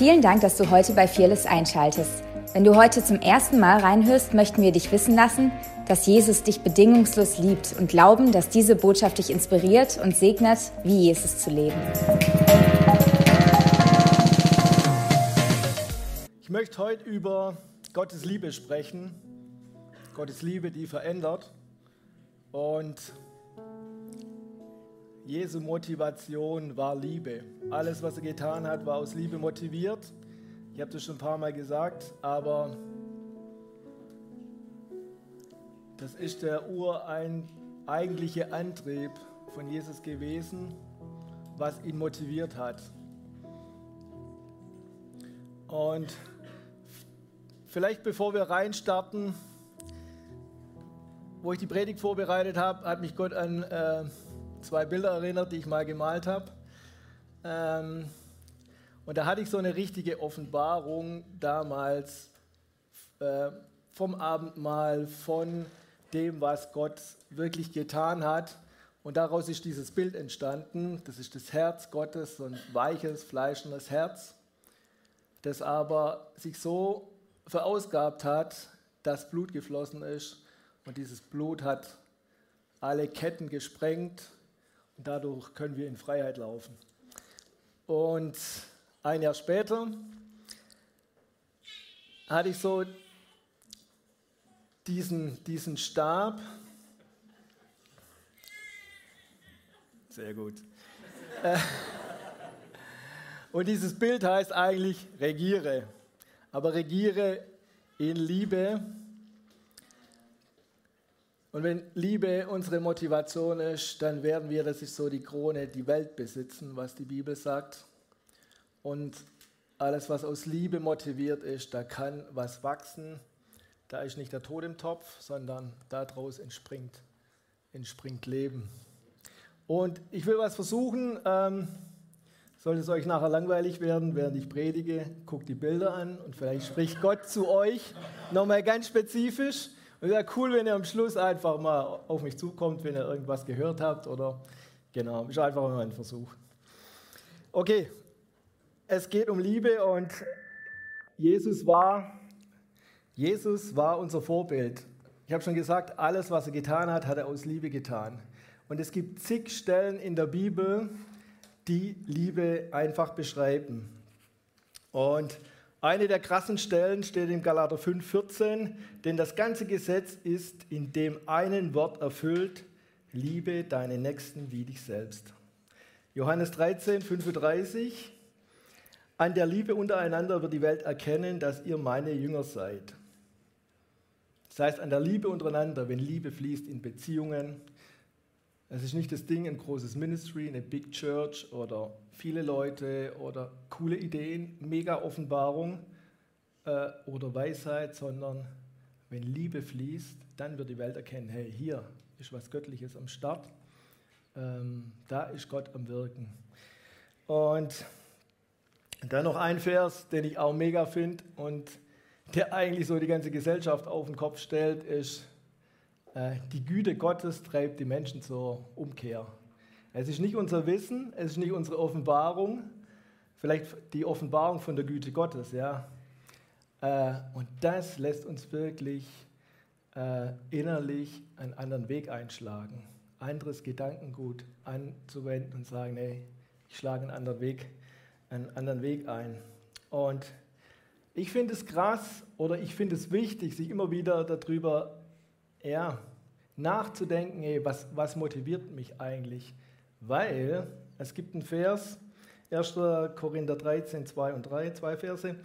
Vielen Dank, dass du heute bei Fearless einschaltest. Wenn du heute zum ersten Mal reinhörst, möchten wir dich wissen lassen, dass Jesus dich bedingungslos liebt und glauben, dass diese Botschaft dich inspiriert und segnet, wie Jesus zu leben. Ich möchte heute über Gottes Liebe sprechen. Gottes Liebe, die verändert. Und Jesu Motivation war Liebe. Alles, was er getan hat, war aus Liebe motiviert. Ich habe das schon ein paar Mal gesagt, aber das ist der ureigentliche Antrieb von Jesus gewesen, was ihn motiviert hat. Und vielleicht bevor wir reinstarten, wo ich die Predigt vorbereitet habe, hat mich Gott an äh, zwei Bilder erinnert, die ich mal gemalt habe. Ähm, und da hatte ich so eine richtige Offenbarung damals äh, vom Abendmahl, von dem, was Gott wirklich getan hat. Und daraus ist dieses Bild entstanden. Das ist das Herz Gottes, so ein weiches, fleischendes Herz, das aber sich so verausgabt hat, dass Blut geflossen ist. Und dieses Blut hat alle Ketten gesprengt dadurch können wir in Freiheit laufen. Und ein Jahr später hatte ich so diesen, diesen Stab. Sehr gut. Und dieses Bild heißt eigentlich regiere. Aber regiere in Liebe und wenn Liebe unsere Motivation ist, dann werden wir, das ist so die Krone, die Welt besitzen, was die Bibel sagt. Und alles, was aus Liebe motiviert ist, da kann was wachsen. Da ist nicht der Tod im Topf, sondern daraus entspringt, entspringt Leben. Und ich will was versuchen. Ähm, sollte es euch nachher langweilig werden, während ich predige, guckt die Bilder an und vielleicht spricht Gott zu euch nochmal ganz spezifisch. Und wäre cool, wenn ihr am Schluss einfach mal auf mich zukommt, wenn ihr irgendwas gehört habt oder genau, ist einfach mal ein Versuch. Okay, es geht um Liebe und Jesus war, Jesus war unser Vorbild. Ich habe schon gesagt, alles, was er getan hat, hat er aus Liebe getan. Und es gibt zig Stellen in der Bibel, die Liebe einfach beschreiben. Und eine der krassen Stellen steht im Galater 5,14, denn das ganze Gesetz ist in dem einen Wort erfüllt, liebe deine Nächsten wie dich selbst. Johannes 13, 35, an der Liebe untereinander wird die Welt erkennen, dass ihr meine Jünger seid. Das heißt, an der Liebe untereinander, wenn Liebe fließt in Beziehungen, es ist nicht das Ding, ein großes Ministry, eine Big Church oder viele Leute oder coole Ideen, mega Offenbarung äh, oder Weisheit, sondern wenn Liebe fließt, dann wird die Welt erkennen, hey, hier ist was Göttliches am Start, ähm, da ist Gott am Wirken. Und dann noch ein Vers, den ich auch mega finde und der eigentlich so die ganze Gesellschaft auf den Kopf stellt, ist die Güte Gottes treibt die Menschen zur Umkehr. Es ist nicht unser Wissen, es ist nicht unsere Offenbarung, vielleicht die Offenbarung von der Güte Gottes, ja. Äh, und das lässt uns wirklich äh, innerlich einen anderen Weg einschlagen, anderes Gedankengut anzuwenden und sagen, nee, ich schlage einen anderen Weg, einen anderen Weg ein. Und ich finde es krass oder ich finde es wichtig, sich immer wieder darüber ja, nachzudenken, ey, was, was motiviert mich eigentlich? Weil es gibt einen Vers, 1. Korinther 13, 2 und 3, zwei Verse.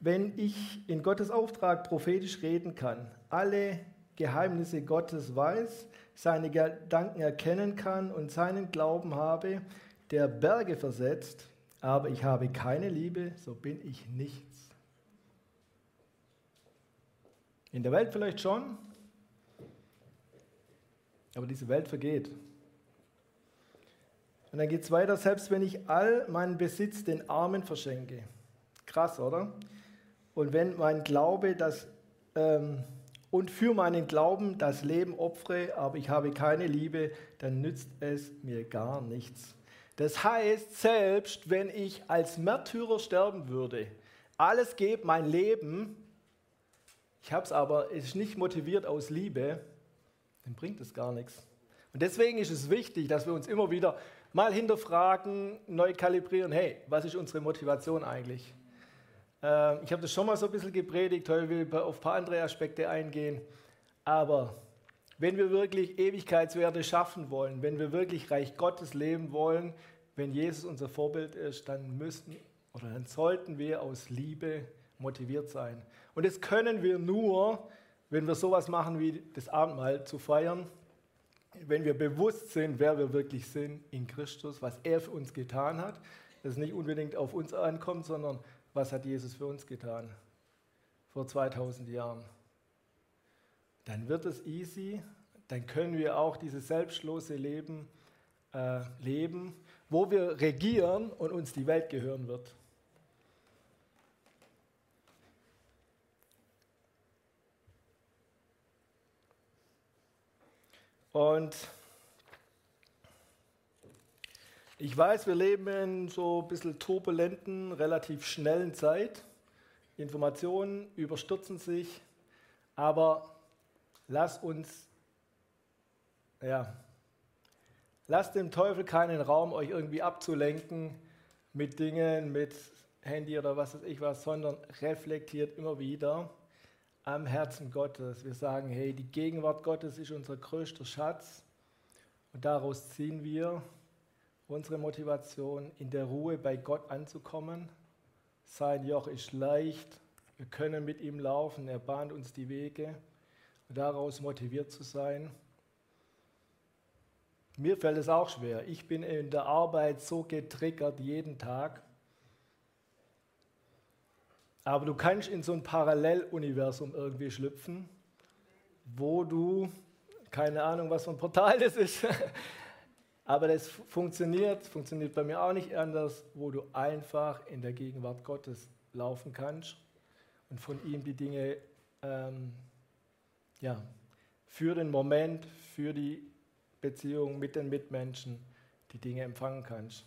Wenn ich in Gottes Auftrag prophetisch reden kann, alle Geheimnisse Gottes weiß, seine Gedanken erkennen kann und seinen Glauben habe, der Berge versetzt, aber ich habe keine Liebe, so bin ich nichts. In der Welt vielleicht schon, aber diese Welt vergeht. Und dann geht es weiter, selbst wenn ich all meinen Besitz den Armen verschenke. Krass, oder? Und wenn mein Glaube das ähm, und für meinen Glauben das Leben opfere, aber ich habe keine Liebe, dann nützt es mir gar nichts. Das heißt, selbst wenn ich als Märtyrer sterben würde, alles gebe, mein Leben, ich habe es aber, es ist nicht motiviert aus Liebe, dann bringt es gar nichts. Und deswegen ist es wichtig, dass wir uns immer wieder mal hinterfragen, neu kalibrieren, hey, was ist unsere Motivation eigentlich? Äh, ich habe das schon mal so ein bisschen gepredigt, heute will ich auf ein paar andere Aspekte eingehen, aber wenn wir wirklich Ewigkeitswerte schaffen wollen, wenn wir wirklich Reich Gottes leben wollen, wenn Jesus unser Vorbild ist, dann müssen oder dann sollten wir aus Liebe motiviert sein. Und das können wir nur, wenn wir sowas machen wie das Abendmahl zu feiern, wenn wir bewusst sind, wer wir wirklich sind in Christus, was er für uns getan hat, dass es nicht unbedingt auf uns ankommt, sondern was hat Jesus für uns getan vor 2000 Jahren dann wird es easy, dann können wir auch dieses selbstlose Leben äh, leben, wo wir regieren und uns die Welt gehören wird. Und ich weiß, wir leben in so ein bisschen turbulenten, relativ schnellen Zeit. Informationen überstürzen sich, aber lass uns, ja, lasst dem Teufel keinen Raum, euch irgendwie abzulenken mit Dingen, mit Handy oder was weiß ich was, sondern reflektiert immer wieder am Herzen Gottes. Wir sagen, hey, die Gegenwart Gottes ist unser größter Schatz und daraus ziehen wir unsere Motivation, in der Ruhe bei Gott anzukommen. Sein Joch ist leicht, wir können mit ihm laufen, er bahnt uns die Wege daraus motiviert zu sein. Mir fällt es auch schwer. Ich bin in der Arbeit so getriggert jeden Tag. Aber du kannst in so ein Paralleluniversum irgendwie schlüpfen, wo du, keine Ahnung, was für ein Portal das ist, aber das funktioniert, funktioniert bei mir auch nicht anders, wo du einfach in der Gegenwart Gottes laufen kannst und von ihm die Dinge ähm, ja, für den Moment, für die Beziehung mit den Mitmenschen die Dinge empfangen kannst.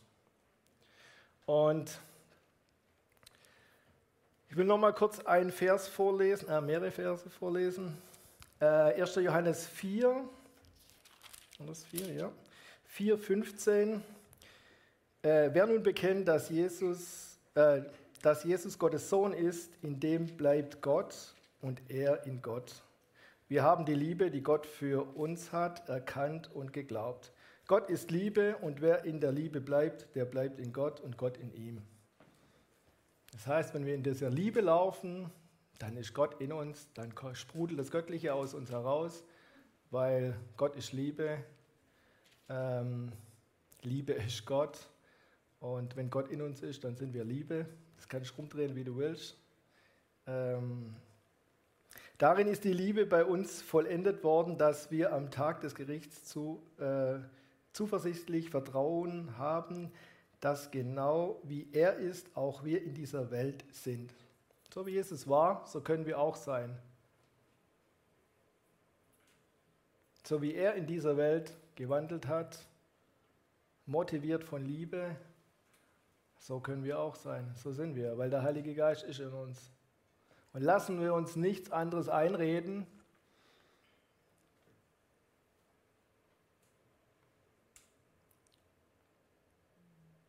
Und ich will noch mal kurz einen Vers vorlesen, äh, mehrere Verse vorlesen. Äh, 1. Johannes 4, das 4, ja. 4, 15. Äh, wer nun bekennt, dass Jesus, äh, dass Jesus Gottes Sohn ist, in dem bleibt Gott und er in Gott. Wir haben die Liebe, die Gott für uns hat, erkannt und geglaubt. Gott ist Liebe und wer in der Liebe bleibt, der bleibt in Gott und Gott in ihm. Das heißt, wenn wir in dieser Liebe laufen, dann ist Gott in uns, dann sprudelt das Göttliche aus uns heraus, weil Gott ist Liebe, ähm, Liebe ist Gott und wenn Gott in uns ist, dann sind wir Liebe. Das kannst du rumdrehen, wie du willst. Ähm, Darin ist die Liebe bei uns vollendet worden, dass wir am Tag des Gerichts zu, äh, zuversichtlich Vertrauen haben, dass genau wie er ist, auch wir in dieser Welt sind. So wie Jesus war, so können wir auch sein. So wie er in dieser Welt gewandelt hat, motiviert von Liebe, so können wir auch sein. So sind wir, weil der Heilige Geist ist in uns. Und lassen wir uns nichts anderes einreden.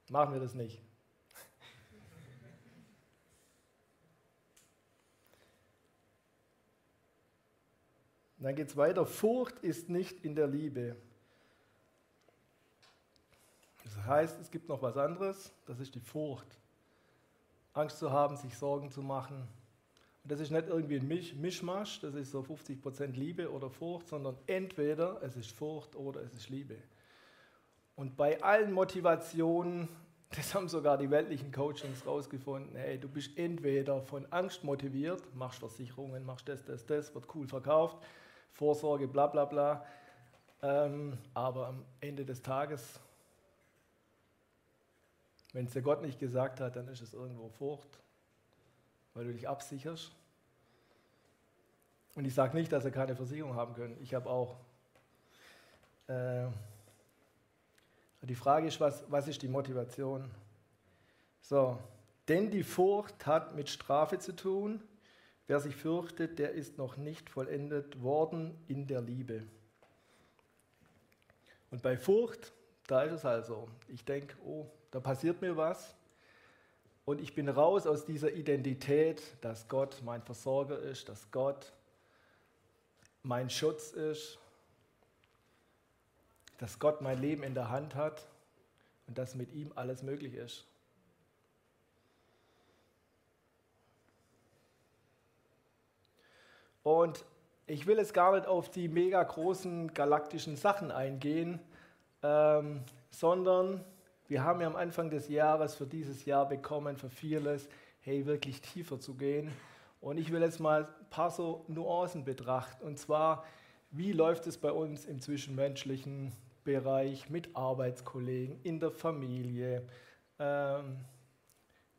Machen wir das nicht. dann geht es weiter. Furcht ist nicht in der Liebe. Das heißt, es gibt noch was anderes, das ist die Furcht. Angst zu haben, sich Sorgen zu machen, und das ist nicht irgendwie ein Misch Mischmasch, das ist so 50% Liebe oder Furcht, sondern entweder es ist Furcht oder es ist Liebe. Und bei allen Motivationen, das haben sogar die weltlichen Coachings rausgefunden, hey, du bist entweder von Angst motiviert, machst Versicherungen, machst das, das, das, wird cool verkauft, Vorsorge, bla bla bla. Ähm, aber am Ende des Tages, wenn es der Gott nicht gesagt hat, dann ist es irgendwo Furcht weil du dich absicherst. Und ich sage nicht, dass sie keine Versicherung haben können. Ich habe auch. Äh, Die Frage ist, was, was ist die Motivation? So, denn die Furcht hat mit Strafe zu tun. Wer sich fürchtet, der ist noch nicht vollendet worden in der Liebe. Und bei Furcht, da ist es also. Ich denke, oh, da passiert mir was. Und ich bin raus aus dieser Identität, dass Gott mein Versorger ist, dass Gott mein Schutz ist, dass Gott mein Leben in der Hand hat und dass mit ihm alles möglich ist. Und ich will jetzt gar nicht auf die mega großen galaktischen Sachen eingehen, ähm, sondern wir haben ja am Anfang des Jahres für dieses Jahr bekommen, für vieles, hey, wirklich tiefer zu gehen. Und ich will jetzt mal ein paar so Nuancen betrachten. Und zwar, wie läuft es bei uns im zwischenmenschlichen Bereich mit Arbeitskollegen, in der Familie, ähm,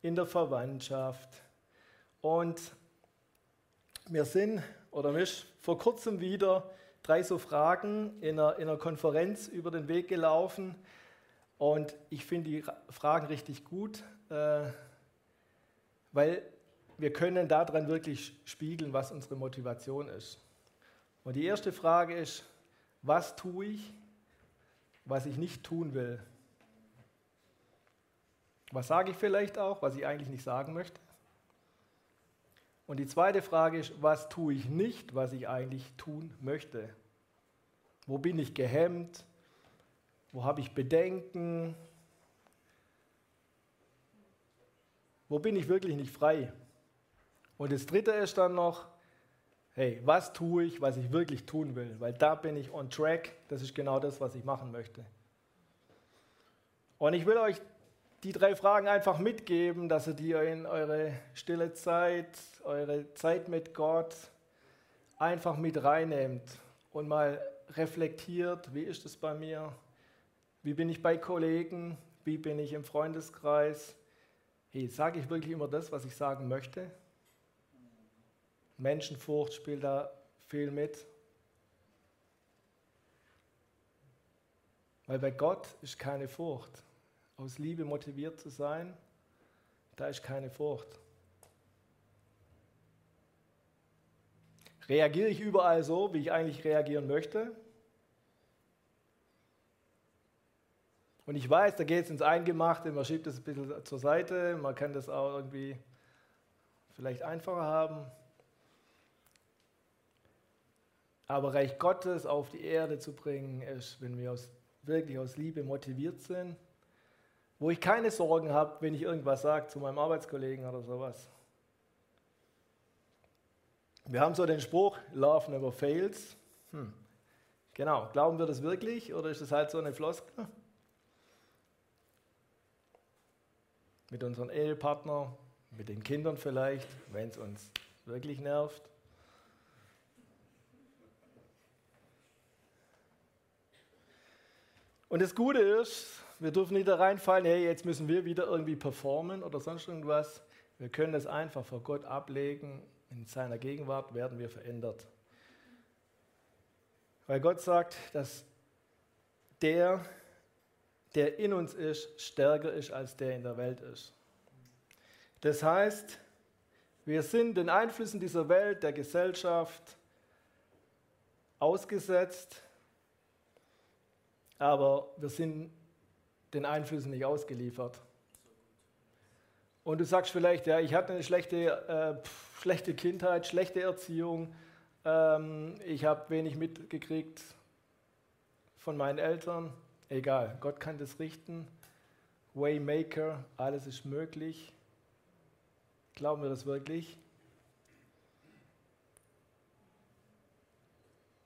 in der Verwandtschaft. Und wir sind, oder mir ist vor kurzem wieder drei so Fragen in einer, in einer Konferenz über den Weg gelaufen. Und ich finde die Fragen richtig gut, äh, weil wir können daran wirklich spiegeln, was unsere Motivation ist. Und die erste Frage ist, was tue ich, was ich nicht tun will? Was sage ich vielleicht auch, was ich eigentlich nicht sagen möchte? Und die zweite Frage ist, was tue ich nicht, was ich eigentlich tun möchte? Wo bin ich gehemmt? Wo habe ich Bedenken? Wo bin ich wirklich nicht frei? Und das Dritte ist dann noch, hey, was tue ich, was ich wirklich tun will? Weil da bin ich on track, das ist genau das, was ich machen möchte. Und ich will euch die drei Fragen einfach mitgeben, dass ihr die in eure stille Zeit, eure Zeit mit Gott einfach mit reinnehmt und mal reflektiert, wie ist es bei mir? Wie bin ich bei Kollegen? Wie bin ich im Freundeskreis? Hey, sage ich wirklich immer das, was ich sagen möchte? Menschenfurcht spielt da viel mit. Weil bei Gott ist keine Furcht. Aus Liebe motiviert zu sein, da ist keine Furcht. Reagiere ich überall so, wie ich eigentlich reagieren möchte? Und ich weiß, da geht es ins Eingemachte, man schiebt es ein bisschen zur Seite, man kann das auch irgendwie vielleicht einfacher haben. Aber Reich Gottes auf die Erde zu bringen, ist, wenn wir aus, wirklich aus Liebe motiviert sind, wo ich keine Sorgen habe, wenn ich irgendwas sage zu meinem Arbeitskollegen oder sowas. Wir haben so den Spruch, Love never fails. Hm. Genau, glauben wir das wirklich oder ist das halt so eine Floskel? mit unserem Ehepartner, mit den Kindern vielleicht, wenn es uns wirklich nervt. Und das Gute ist, wir dürfen nicht da reinfallen, hey, jetzt müssen wir wieder irgendwie performen oder sonst irgendwas. Wir können das einfach vor Gott ablegen. In seiner Gegenwart werden wir verändert. Weil Gott sagt, dass der, der in uns ist, stärker ist, als der in der Welt ist. Das heißt, wir sind den Einflüssen dieser Welt, der Gesellschaft ausgesetzt, aber wir sind den Einflüssen nicht ausgeliefert. Und du sagst vielleicht, ja, ich hatte eine schlechte, äh, schlechte Kindheit, schlechte Erziehung, ähm, ich habe wenig mitgekriegt von meinen Eltern. Egal, Gott kann das richten. Waymaker, alles ist möglich. Glauben wir das wirklich?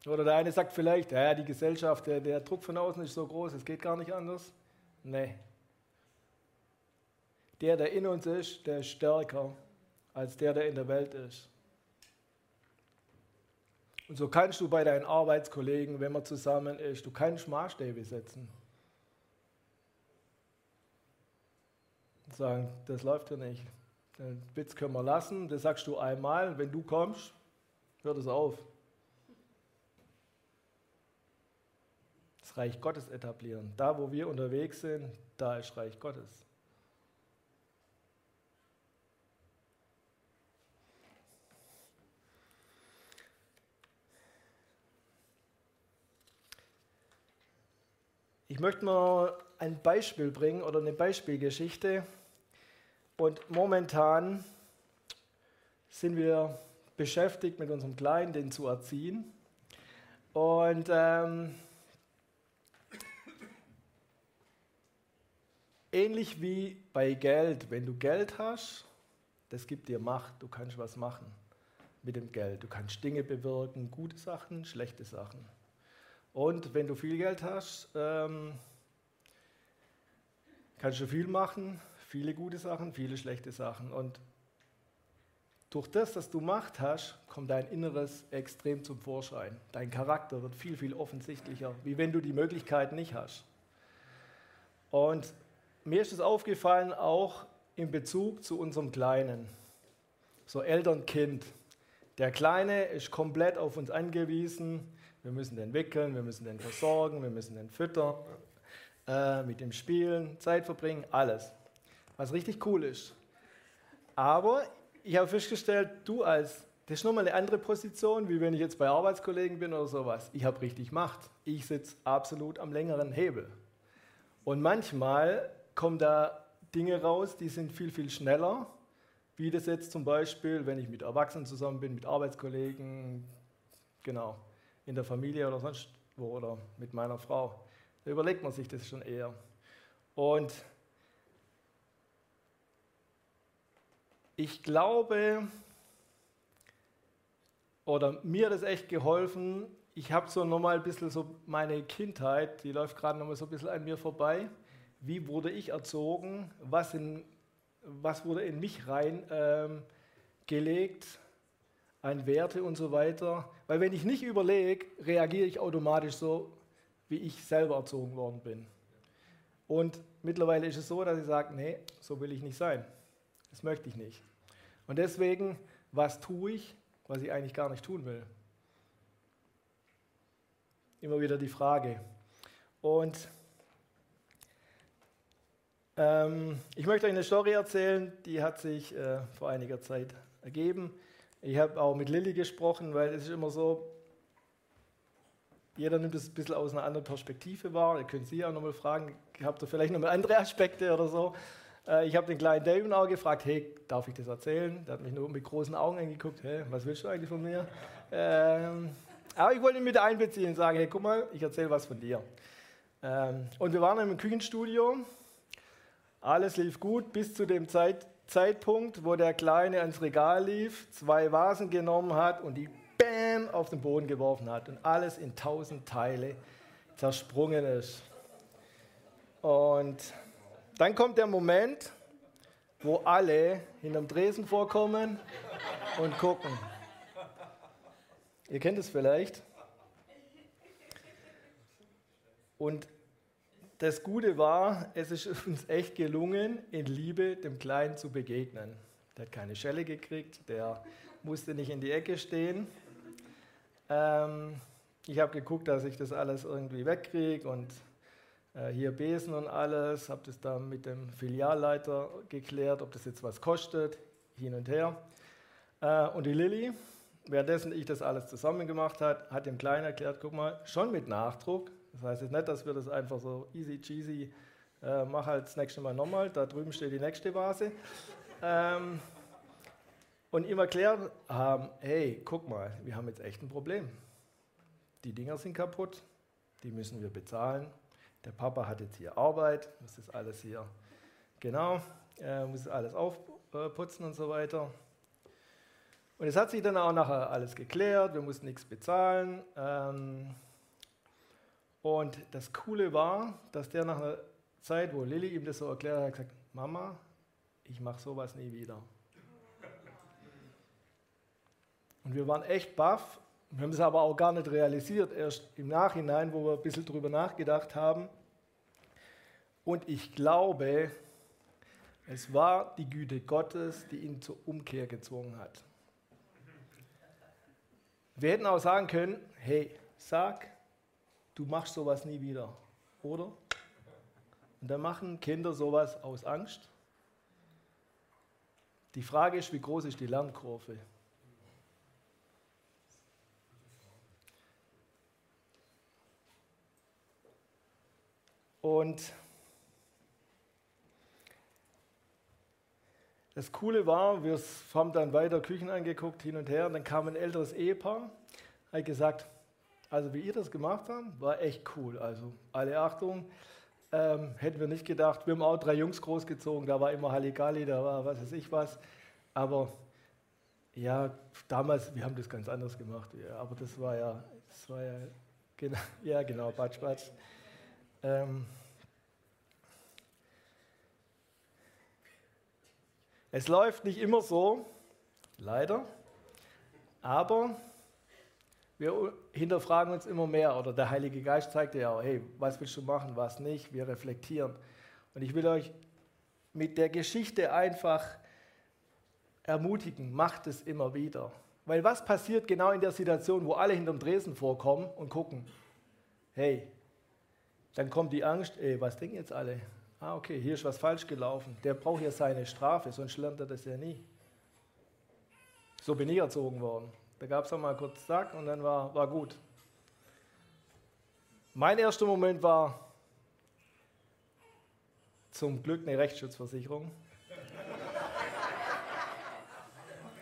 Oder der eine sagt vielleicht, ja, die Gesellschaft, der, der Druck von außen ist so groß, es geht gar nicht anders. Nee. Der, der in uns ist, der ist stärker als der, der in der Welt ist. Und so kannst du bei deinen Arbeitskollegen, wenn man zusammen ist, du kannst Maßstäbe setzen. Und sagen, das läuft ja nicht. Den Witz können wir lassen, das sagst du einmal, wenn du kommst, hört es auf. Reich Gottes etablieren. Da, wo wir unterwegs sind, da ist Reich Gottes. Ich möchte mal ein Beispiel bringen oder eine Beispielgeschichte. Und momentan sind wir beschäftigt mit unserem Kleinen, den zu erziehen. Und ähm, ähnlich wie bei Geld, wenn du Geld hast, das gibt dir Macht, du kannst was machen mit dem Geld. Du kannst Dinge bewirken, gute Sachen, schlechte Sachen. Und wenn du viel Geld hast, ähm, kannst du viel machen, viele gute Sachen, viele schlechte Sachen. Und durch das, was du Macht hast, kommt dein Inneres extrem zum Vorschein. Dein Charakter wird viel, viel offensichtlicher, wie wenn du die Möglichkeiten nicht hast. Und mir ist es aufgefallen, auch in Bezug zu unserem Kleinen, so Eltern-Kind. Der Kleine ist komplett auf uns angewiesen. Wir müssen den wickeln, wir müssen den versorgen, wir müssen den füttern, äh, mit dem spielen, Zeit verbringen, alles. Was richtig cool ist. Aber ich habe festgestellt, du als, das ist nochmal eine andere Position, wie wenn ich jetzt bei Arbeitskollegen bin oder sowas. Ich habe richtig Macht. Ich sitze absolut am längeren Hebel. Und manchmal kommen da Dinge raus, die sind viel, viel schneller, wie das jetzt zum Beispiel, wenn ich mit Erwachsenen zusammen bin, mit Arbeitskollegen, genau, in der Familie oder sonst wo oder mit meiner Frau. Da überlegt man sich das schon eher. Und ich glaube, oder mir hat es echt geholfen, ich habe so nochmal ein bisschen so meine Kindheit, die läuft gerade nochmal so ein bisschen an mir vorbei. Wie wurde ich erzogen? Was, in, was wurde in mich reingelegt? Ähm, an Werte und so weiter. Weil wenn ich nicht überlege, reagiere ich automatisch so, wie ich selber erzogen worden bin. Und mittlerweile ist es so, dass ich sage, nee, so will ich nicht sein. Das möchte ich nicht. Und deswegen, was tue ich, was ich eigentlich gar nicht tun will? Immer wieder die Frage. Und ähm, ich möchte euch eine Story erzählen, die hat sich äh, vor einiger Zeit ergeben. Ich habe auch mit Lilly gesprochen, weil es ist immer so, jeder nimmt es ein bisschen aus einer anderen Perspektive wahr. Ihr könnt Sie auch nochmal fragen, habt ihr vielleicht nochmal andere Aspekte oder so? Äh, ich habe den kleinen David auch gefragt, hey, darf ich das erzählen? Der hat mich nur mit großen Augen angeguckt, hey, was willst du eigentlich von mir? Ähm, aber ich wollte ihn mit einbeziehen und sagen, hey, guck mal, ich erzähle was von dir. Ähm, und wir waren im Küchenstudio, alles lief gut bis zu dem Zeit, Zeitpunkt, wo der Kleine ans Regal lief, zwei Vasen genommen hat und die Bäm auf den Boden geworfen hat und alles in tausend Teile zersprungen ist. Und dann kommt der Moment, wo alle hinterm Dresen vorkommen und gucken. Ihr kennt es vielleicht. Und das Gute war, es ist uns echt gelungen, in Liebe dem Kleinen zu begegnen. Der hat keine Schelle gekriegt, der musste nicht in die Ecke stehen. Ähm, ich habe geguckt, dass ich das alles irgendwie wegkriege und äh, hier Besen und alles, habe das dann mit dem Filialleiter geklärt, ob das jetzt was kostet, hin und her. Äh, und die Lilly, währenddessen ich das alles zusammen gemacht habe, hat dem Kleinen erklärt, guck mal, schon mit Nachdruck. Das heißt jetzt nicht, dass wir das einfach so easy cheesy, äh, mach halt das nächste Mal nochmal, da drüben steht die nächste Vase. Ähm, und ihm erklärt haben, hey, guck mal, wir haben jetzt echt ein Problem. Die Dinger sind kaputt, die müssen wir bezahlen der Papa hat jetzt hier Arbeit, muss das alles hier, genau, äh, muss alles aufputzen und so weiter. Und es hat sich dann auch nachher alles geklärt, wir mussten nichts bezahlen. Ähm, und das Coole war, dass der nach einer Zeit, wo Lilly ihm das so erklärt hat, gesagt, Mama, ich mache sowas nie wieder. Und wir waren echt baff, wir haben es aber auch gar nicht realisiert, erst im Nachhinein, wo wir ein bisschen drüber nachgedacht haben. Und ich glaube, es war die Güte Gottes, die ihn zur Umkehr gezwungen hat. Wir hätten auch sagen können, hey, sag, du machst sowas nie wieder, oder? Und dann machen Kinder sowas aus Angst. Die Frage ist, wie groß ist die Lernkurve? Und das Coole war, wir haben dann weiter Küchen angeguckt, hin und her, und dann kam ein älteres Ehepaar, hat gesagt, also wie ihr das gemacht habt, war echt cool. Also alle Achtung, ähm, hätten wir nicht gedacht. Wir haben auch drei Jungs großgezogen, da war immer Halligalli, da war was weiß ich was. Aber ja, damals, wir haben das ganz anders gemacht. Ja, aber das war ja, das war ja, genau, ja genau, Batsch, Batsch. Ähm, es läuft nicht immer so, leider, aber wir hinterfragen uns immer mehr oder der Heilige Geist zeigt ja auch, hey, was willst du machen, was nicht, wir reflektieren. Und ich will euch mit der Geschichte einfach ermutigen, macht es immer wieder. Weil was passiert genau in der Situation, wo alle hinterm Dresen vorkommen und gucken, hey, dann kommt die Angst, ey, was denken jetzt alle? Ah, okay, hier ist was falsch gelaufen. Der braucht ja seine Strafe, sonst lernt er das ja nie. So bin ich erzogen worden. Da gab es mal kurz Zack und dann war, war gut. Mein erster Moment war zum Glück eine Rechtsschutzversicherung.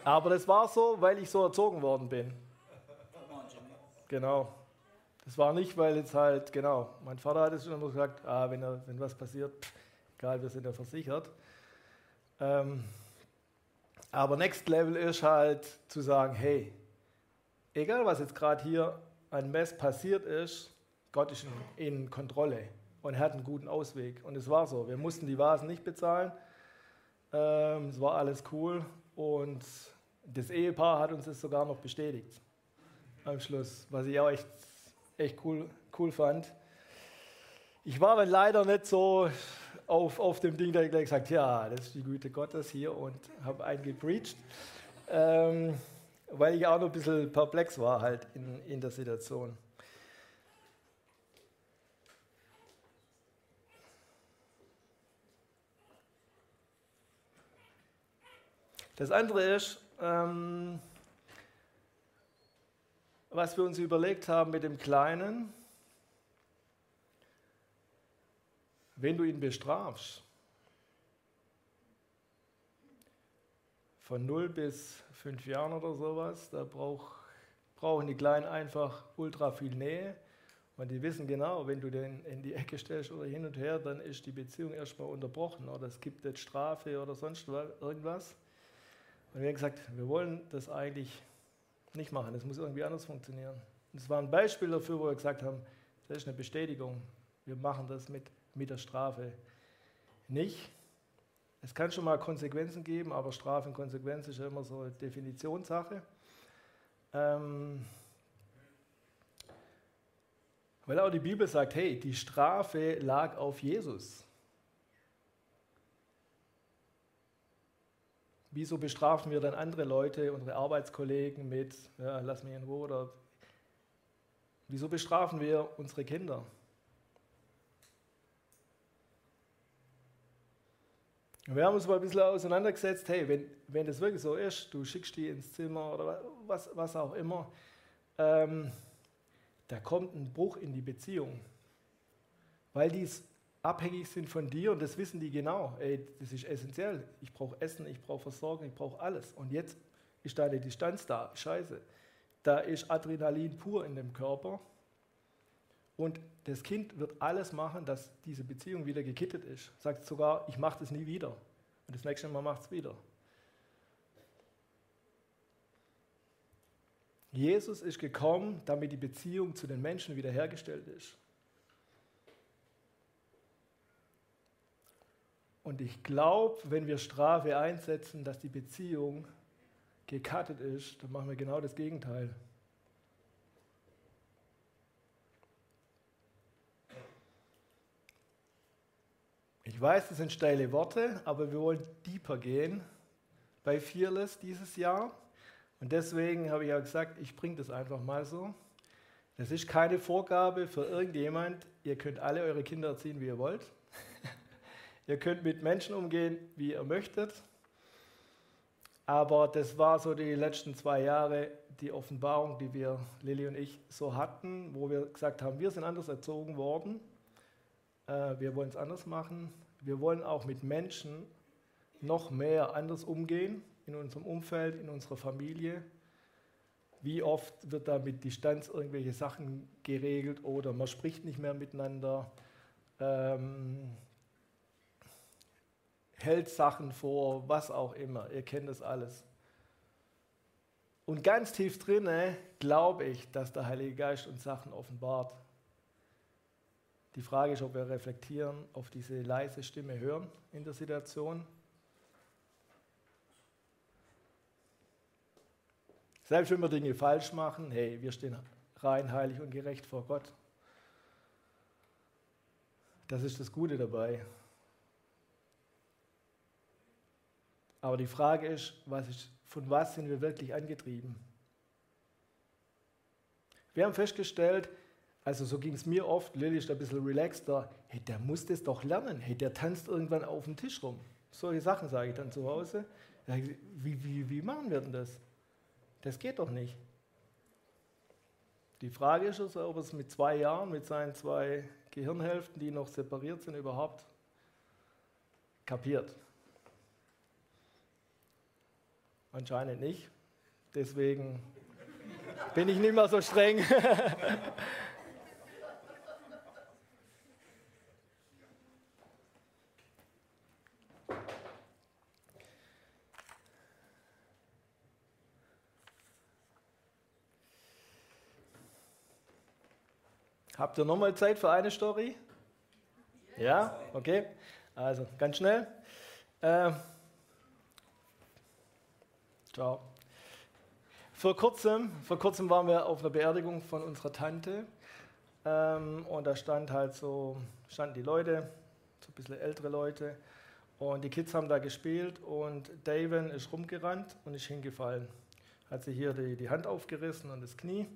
Aber das war so, weil ich so erzogen worden bin. Genau. Das war nicht, weil jetzt halt, genau, mein Vater hat es schon immer gesagt, ah, wenn, er, wenn was passiert, egal, wir sind ja versichert. Ähm, aber Next Level ist halt zu sagen, hey, egal was jetzt gerade hier an Mess passiert ist, Gott ist in, in Kontrolle und hat einen guten Ausweg. Und es war so, wir mussten die Vasen nicht bezahlen, ähm, es war alles cool und das Ehepaar hat uns das sogar noch bestätigt am Schluss, was ich auch echt echt cool, cool fand. Ich war dann leider nicht so auf, auf dem Ding, da ich gleich gesagt ja, das ist die Güte Gottes hier und habe einen gepreacht, ähm, weil ich auch noch ein bisschen perplex war halt in, in der Situation. Das andere ist, ähm, was wir uns überlegt haben mit dem Kleinen, wenn du ihn bestrafst, von 0 bis 5 Jahren oder sowas, da brauch, brauchen die Kleinen einfach ultra viel Nähe. Und die wissen genau, wenn du den in die Ecke stellst oder hin und her, dann ist die Beziehung erstmal unterbrochen oder es gibt jetzt Strafe oder sonst irgendwas. Und wir haben gesagt, wir wollen das eigentlich nicht machen. Das muss irgendwie anders funktionieren. Und es war ein Beispiel dafür, wo wir gesagt haben, das ist eine Bestätigung. Wir machen das mit, mit der Strafe nicht. Es kann schon mal Konsequenzen geben, aber Strafe und Konsequenz ist ja immer so eine Definitionssache. Ähm, weil auch die Bibel sagt, hey, die Strafe lag auf Jesus. Wieso bestrafen wir dann andere Leute, unsere Arbeitskollegen mit, ja, lass mich in Ruhe oder wieso bestrafen wir unsere Kinder? Wir haben uns mal ein bisschen auseinandergesetzt, hey, wenn, wenn das wirklich so ist, du schickst die ins Zimmer oder was, was auch immer, ähm, da kommt ein Bruch in die Beziehung, weil die abhängig sind von dir und das wissen die genau. Ey, das ist essentiell. Ich brauche Essen, ich brauche Versorgung, ich brauche alles. Und jetzt ist da eine Distanz da. Scheiße. Da ist Adrenalin pur in dem Körper. Und das Kind wird alles machen, dass diese Beziehung wieder gekittet ist. Sagt sogar, ich mache das nie wieder. Und das nächste Mal macht es wieder. Jesus ist gekommen, damit die Beziehung zu den Menschen wiederhergestellt ist. Und ich glaube, wenn wir Strafe einsetzen, dass die Beziehung gekattet ist, dann machen wir genau das Gegenteil. Ich weiß, das sind steile Worte, aber wir wollen deeper gehen bei Fearless dieses Jahr. Und deswegen habe ich ja gesagt, ich bringe das einfach mal so. Es ist keine Vorgabe für irgendjemand, ihr könnt alle eure Kinder erziehen, wie ihr wollt. ihr könnt mit Menschen umgehen, wie ihr möchtet. Aber das war so die letzten zwei Jahre die Offenbarung, die wir, Lilly und ich, so hatten, wo wir gesagt haben, wir sind anders erzogen worden. Äh, wir wollen es anders machen. Wir wollen auch mit Menschen noch mehr anders umgehen, in unserem Umfeld, in unserer Familie. Wie oft wird da mit Distanz irgendwelche Sachen geregelt oder man spricht nicht mehr miteinander, ähm, hält Sachen vor, was auch immer. Ihr kennt das alles. Und ganz tief drinne glaube ich, dass der Heilige Geist uns Sachen offenbart. Die Frage ist, ob wir reflektieren, auf diese leise Stimme hören in der Situation. Selbst wenn wir Dinge falsch machen, hey, wir stehen rein, heilig und gerecht vor Gott. Das ist das Gute dabei. Aber die Frage ist, was ist, von was sind wir wirklich angetrieben? Wir haben festgestellt, also so ging es mir oft, Lilly ist ein bisschen relaxter, hey, der muss das doch lernen, hey, der tanzt irgendwann auf dem Tisch rum. Solche Sachen sage ich dann zu Hause. Wie, wie, wie machen wir denn das? Das geht doch nicht. Die Frage ist also, ob es mit zwei Jahren, mit seinen zwei Gehirnhälften, die noch separiert sind, überhaupt kapiert. Anscheinend nicht. Deswegen bin ich nicht mehr so streng. Habt ihr nochmal Zeit für eine Story? Ja, okay. Also ganz schnell. Äh, ciao. Vor kurzem, vor kurzem waren wir auf einer Beerdigung von unserer Tante ähm, und da stand halt so, standen die Leute, so ein bisschen ältere Leute und die Kids haben da gespielt und Daven ist rumgerannt und ist hingefallen. Hat sich hier die, die Hand aufgerissen und das Knie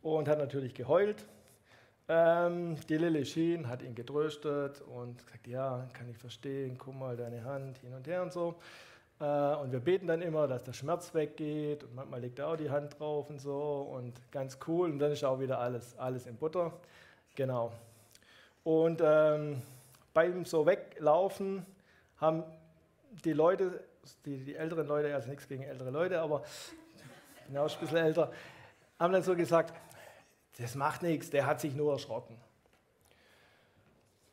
und hat natürlich geheult ähm, die Lilly Sheen hat ihn getröstet und gesagt, ja, kann ich verstehen, guck mal deine Hand hin und her und so. Äh, und wir beten dann immer, dass der Schmerz weggeht und manchmal legt er auch die Hand drauf und so und ganz cool und dann ist auch wieder alles, alles in Butter. Genau. Und ähm, beim so weglaufen haben die Leute, die, die älteren Leute, also nichts gegen ältere Leute, aber genau ein bisschen älter, haben dann so gesagt, das macht nichts, der hat sich nur erschrocken.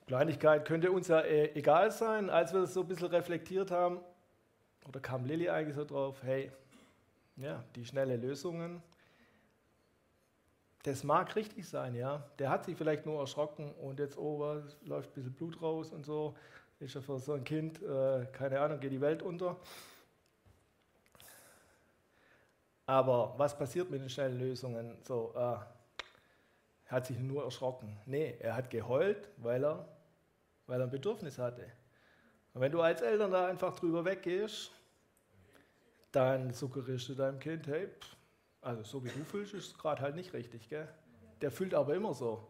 Kleinigkeit könnte uns ja äh, egal sein, als wir das so ein bisschen reflektiert haben, oder kam Lilly eigentlich so drauf, hey, ja, die schnelle Lösungen, das mag richtig sein, ja. Der hat sich vielleicht nur erschrocken und jetzt, oh, was, läuft ein bisschen Blut raus und so. Ist ja für so ein Kind, äh, keine Ahnung, geht die Welt unter. Aber was passiert mit den schnellen Lösungen? So, äh, er hat sich nur erschrocken. Nee, er hat geheult, weil er, weil er ein Bedürfnis hatte. Und wenn du als Eltern da einfach drüber weggehst, dann suggerierst du deinem Kind, hey, pff, also so wie du fühlst, ist es gerade halt nicht richtig. Gell? Der fühlt aber immer so.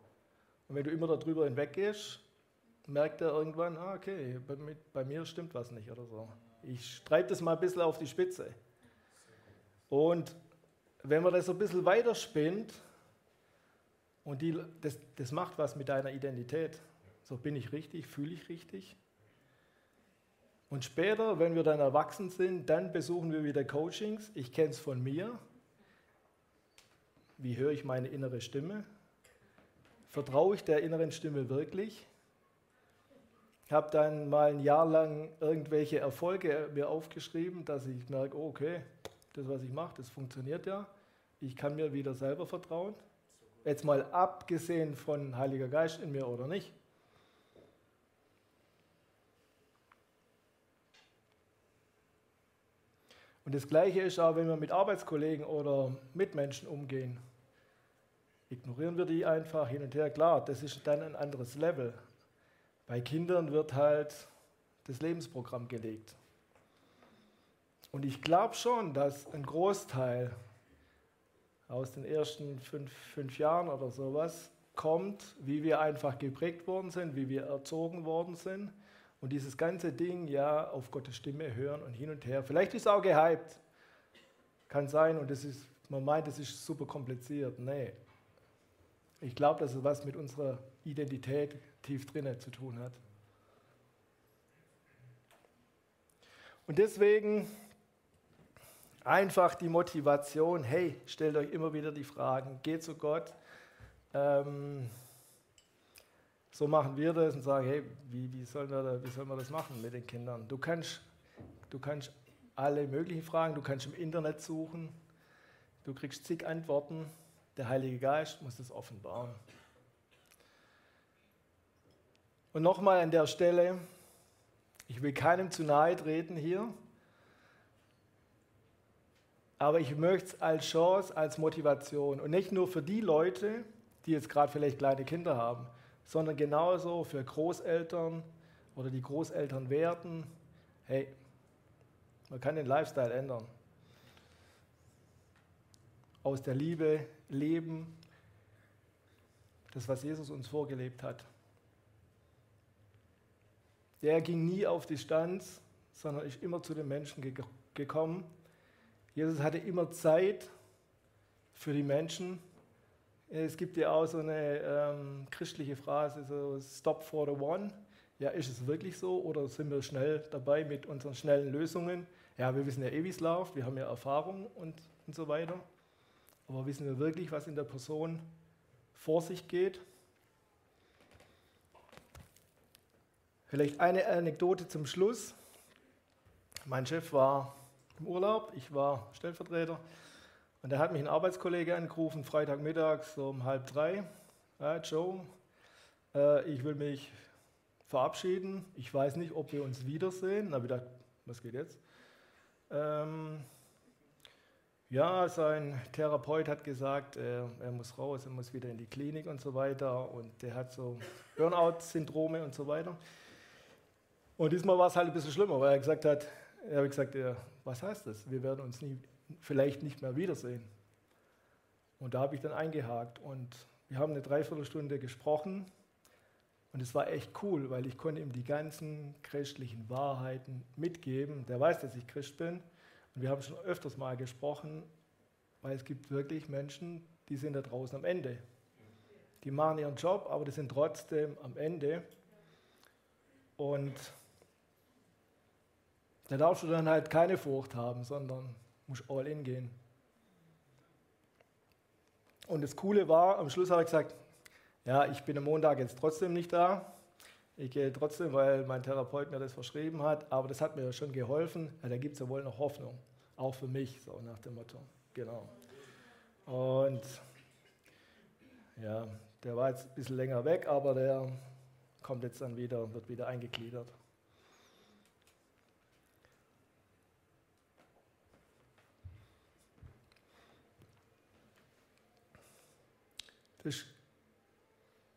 Und wenn du immer darüber hinweggehst, merkt er irgendwann, ah, okay, bei, bei mir stimmt was nicht oder so. Ich treibe das mal ein bisschen auf die Spitze. Und wenn man das so ein bisschen weiterspinnt, und die, das, das macht was mit deiner Identität. So bin ich richtig, fühle ich richtig. Und später, wenn wir dann erwachsen sind, dann besuchen wir wieder Coachings. Ich kenne es von mir. Wie höre ich meine innere Stimme? Vertraue ich der inneren Stimme wirklich? Ich habe dann mal ein Jahr lang irgendwelche Erfolge mir aufgeschrieben, dass ich merke, okay, das, was ich mache, das funktioniert ja. Ich kann mir wieder selber vertrauen. Jetzt mal abgesehen von Heiliger Geist in mir oder nicht. Und das Gleiche ist auch, wenn wir mit Arbeitskollegen oder Mitmenschen umgehen. Ignorieren wir die einfach hin und her. Klar, das ist dann ein anderes Level. Bei Kindern wird halt das Lebensprogramm gelegt. Und ich glaube schon, dass ein Großteil aus den ersten fünf, fünf Jahren oder sowas kommt, wie wir einfach geprägt worden sind, wie wir erzogen worden sind. Und dieses ganze Ding, ja, auf Gottes Stimme hören und hin und her. Vielleicht ist es auch gehypt. Kann sein und das ist, man meint, es ist super kompliziert. Nee. Ich glaube, dass es was mit unserer Identität tief drinnen zu tun hat. Und deswegen einfach die Motivation, hey, stellt euch immer wieder die Fragen, geht zu Gott. Ähm, so machen wir das und sagen, hey, wie, wie, sollen wir, wie sollen wir das machen mit den Kindern? Du kannst, du kannst alle möglichen Fragen, du kannst im Internet suchen, du kriegst zig Antworten, der Heilige Geist muss das offenbaren. Und nochmal an der Stelle, ich will keinem zu nahe treten hier, aber ich möchte es als Chance, als Motivation und nicht nur für die Leute, die jetzt gerade vielleicht kleine Kinder haben, sondern genauso für Großeltern oder die Großeltern werden. Hey, man kann den Lifestyle ändern. Aus der Liebe leben, das, was Jesus uns vorgelebt hat. Der ging nie auf Distanz, sondern ist immer zu den Menschen ge gekommen Jesus hatte immer Zeit für die Menschen. Es gibt ja auch so eine ähm, christliche Phrase, so Stop for the One. Ja, ist es wirklich so oder sind wir schnell dabei mit unseren schnellen Lösungen? Ja, wir wissen ja eh, wie es läuft, wir haben ja Erfahrung und, und so weiter. Aber wissen wir wirklich, was in der Person vor sich geht? Vielleicht eine Anekdote zum Schluss. Mein Chef war im Urlaub. Ich war Stellvertreter. Und da hat mich ein Arbeitskollege angerufen, Freitagmittag, so um halb drei. Ja, Joe, äh, ich will mich verabschieden. Ich weiß nicht, ob wir uns wiedersehen. Da habe ich gedacht, was geht jetzt? Ähm, ja, sein Therapeut hat gesagt, er, er, muss raus, er muss wieder in die Klinik und so weiter. Und der hat so Burnout-Syndrome und so weiter. Und diesmal war es halt ein bisschen schlimmer, weil er gesagt hat, er hat gesagt, was heißt das? Wir werden uns nie, vielleicht nicht mehr wiedersehen. Und da habe ich dann eingehakt und wir haben eine Dreiviertelstunde gesprochen und es war echt cool, weil ich konnte ihm die ganzen christlichen Wahrheiten mitgeben. Der weiß, dass ich Christ bin und wir haben schon öfters mal gesprochen, weil es gibt wirklich Menschen, die sind da draußen am Ende. Die machen ihren Job, aber die sind trotzdem am Ende. Und da darfst du dann halt keine Furcht haben, sondern musst all in gehen. Und das Coole war, am Schluss habe ich gesagt, ja, ich bin am Montag jetzt trotzdem nicht da. Ich gehe trotzdem, weil mein Therapeut mir das verschrieben hat, aber das hat mir schon geholfen. Ja, da gibt es ja wohl noch Hoffnung, auch für mich, so nach dem Motto. Genau. Und ja, der war jetzt ein bisschen länger weg, aber der kommt jetzt dann wieder, wird wieder eingegliedert. Ist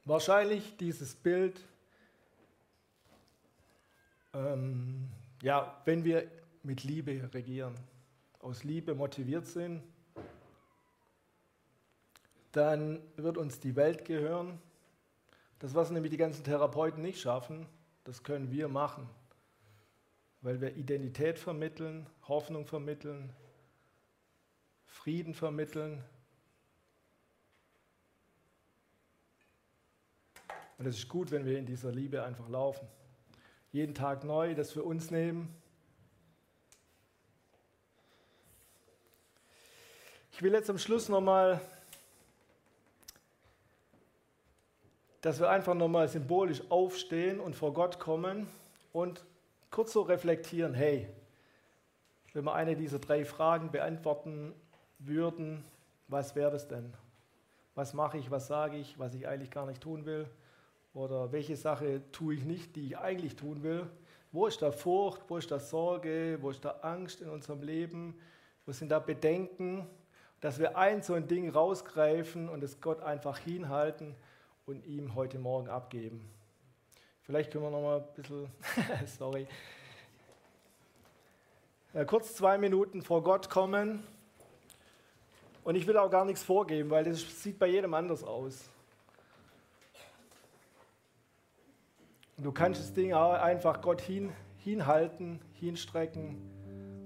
wahrscheinlich dieses Bild, ähm, ja, wenn wir mit Liebe regieren, aus Liebe motiviert sind, dann wird uns die Welt gehören. Das, was nämlich die ganzen Therapeuten nicht schaffen, das können wir machen, weil wir Identität vermitteln, Hoffnung vermitteln, Frieden vermitteln, Und es ist gut, wenn wir in dieser Liebe einfach laufen. Jeden Tag neu das für uns nehmen. Ich will jetzt am Schluss nochmal, dass wir einfach nochmal symbolisch aufstehen und vor Gott kommen und kurz so reflektieren, hey, wenn wir eine dieser drei Fragen beantworten würden, was wäre das denn? Was mache ich, was sage ich, was ich eigentlich gar nicht tun will? Oder welche Sache tue ich nicht, die ich eigentlich tun will? Wo ist da Furcht? Wo ist da Sorge? Wo ist da Angst in unserem Leben? Wo sind da Bedenken? Dass wir ein so ein Ding rausgreifen und es Gott einfach hinhalten und ihm heute Morgen abgeben. Vielleicht können wir noch mal ein bisschen, sorry, kurz zwei Minuten vor Gott kommen Und ich will auch gar nichts vorgeben, weil das sieht bei jedem anders aus. Du kannst das Ding auch einfach Gott hin, hinhalten, hinstrecken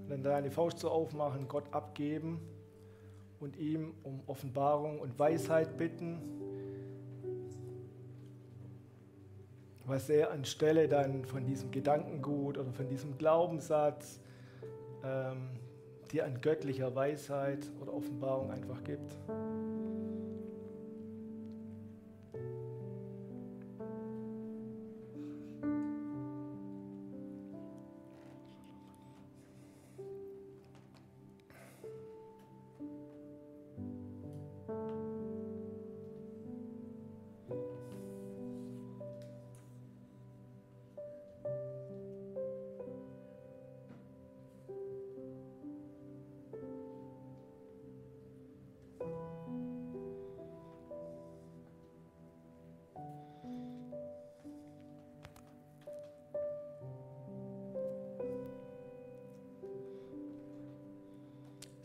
und dann deine Faust so aufmachen, Gott abgeben und ihm um Offenbarung und Weisheit bitten, was er anstelle dann von diesem Gedankengut oder von diesem Glaubenssatz ähm, dir an göttlicher Weisheit oder Offenbarung einfach gibt.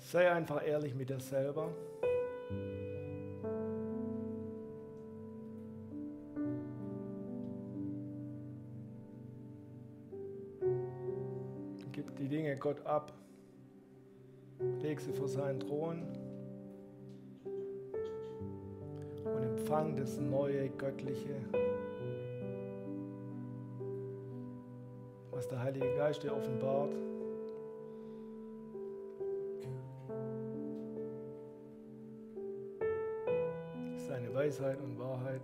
Sei einfach ehrlich mit dir selber. Gib die Dinge Gott ab. Leg sie vor seinen Thron. Und empfang das neue Göttliche, was der Heilige Geist dir offenbart. Weisheit und Wahrheit.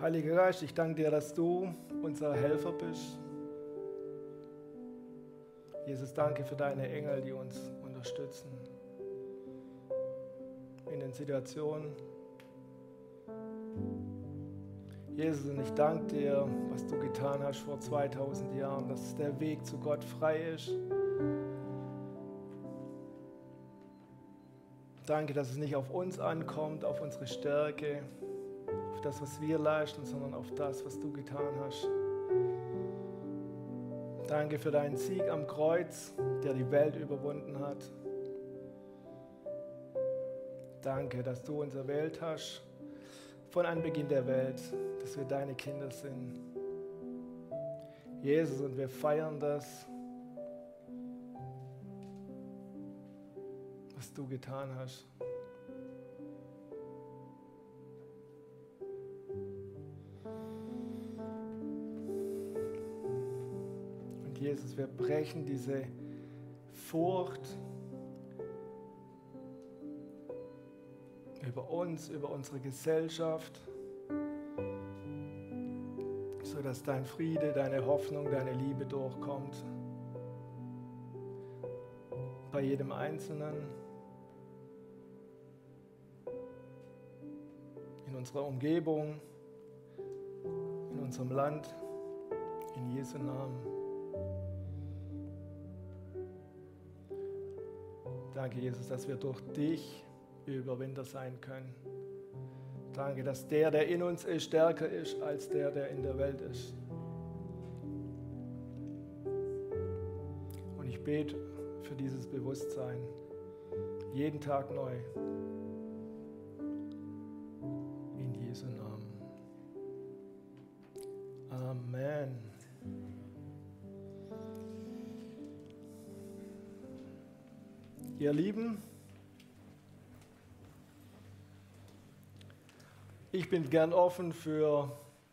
Heiliger Geist, ich danke dir, dass du unser Helfer bist. Jesus, danke für deine Engel, die uns unterstützen in den Situationen, Jesus, und ich danke dir, was du getan hast vor 2000 Jahren, dass der Weg zu Gott frei ist. Danke, dass es nicht auf uns ankommt, auf unsere Stärke, auf das, was wir leisten, sondern auf das, was du getan hast. Danke für deinen Sieg am Kreuz, der die Welt überwunden hat. Danke, dass du uns erwählt hast von Anbeginn der Welt, dass wir deine Kinder sind. Jesus, und wir feiern das, was du getan hast. Und Jesus, wir brechen diese Furcht, über uns, über unsere Gesellschaft, sodass dein Friede, deine Hoffnung, deine Liebe durchkommt. Bei jedem Einzelnen, in unserer Umgebung, in unserem Land, in Jesu Namen. Danke, Jesus, dass wir durch dich Überwinder sein können. Danke, dass der, der in uns ist, stärker ist als der, der in der Welt ist. Und ich bete für dieses Bewusstsein jeden Tag neu. Bin gern offen für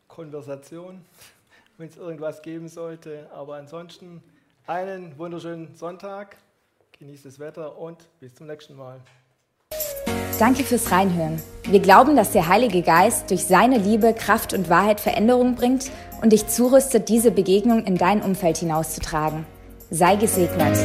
Konversation, wenn es irgendwas geben sollte. Aber ansonsten einen wunderschönen Sonntag, genießt das Wetter und bis zum nächsten Mal. Danke fürs Reinhören. Wir glauben, dass der Heilige Geist durch seine Liebe, Kraft und Wahrheit Veränderung bringt und dich zurüstet, diese Begegnung in dein Umfeld hinauszutragen. Sei gesegnet.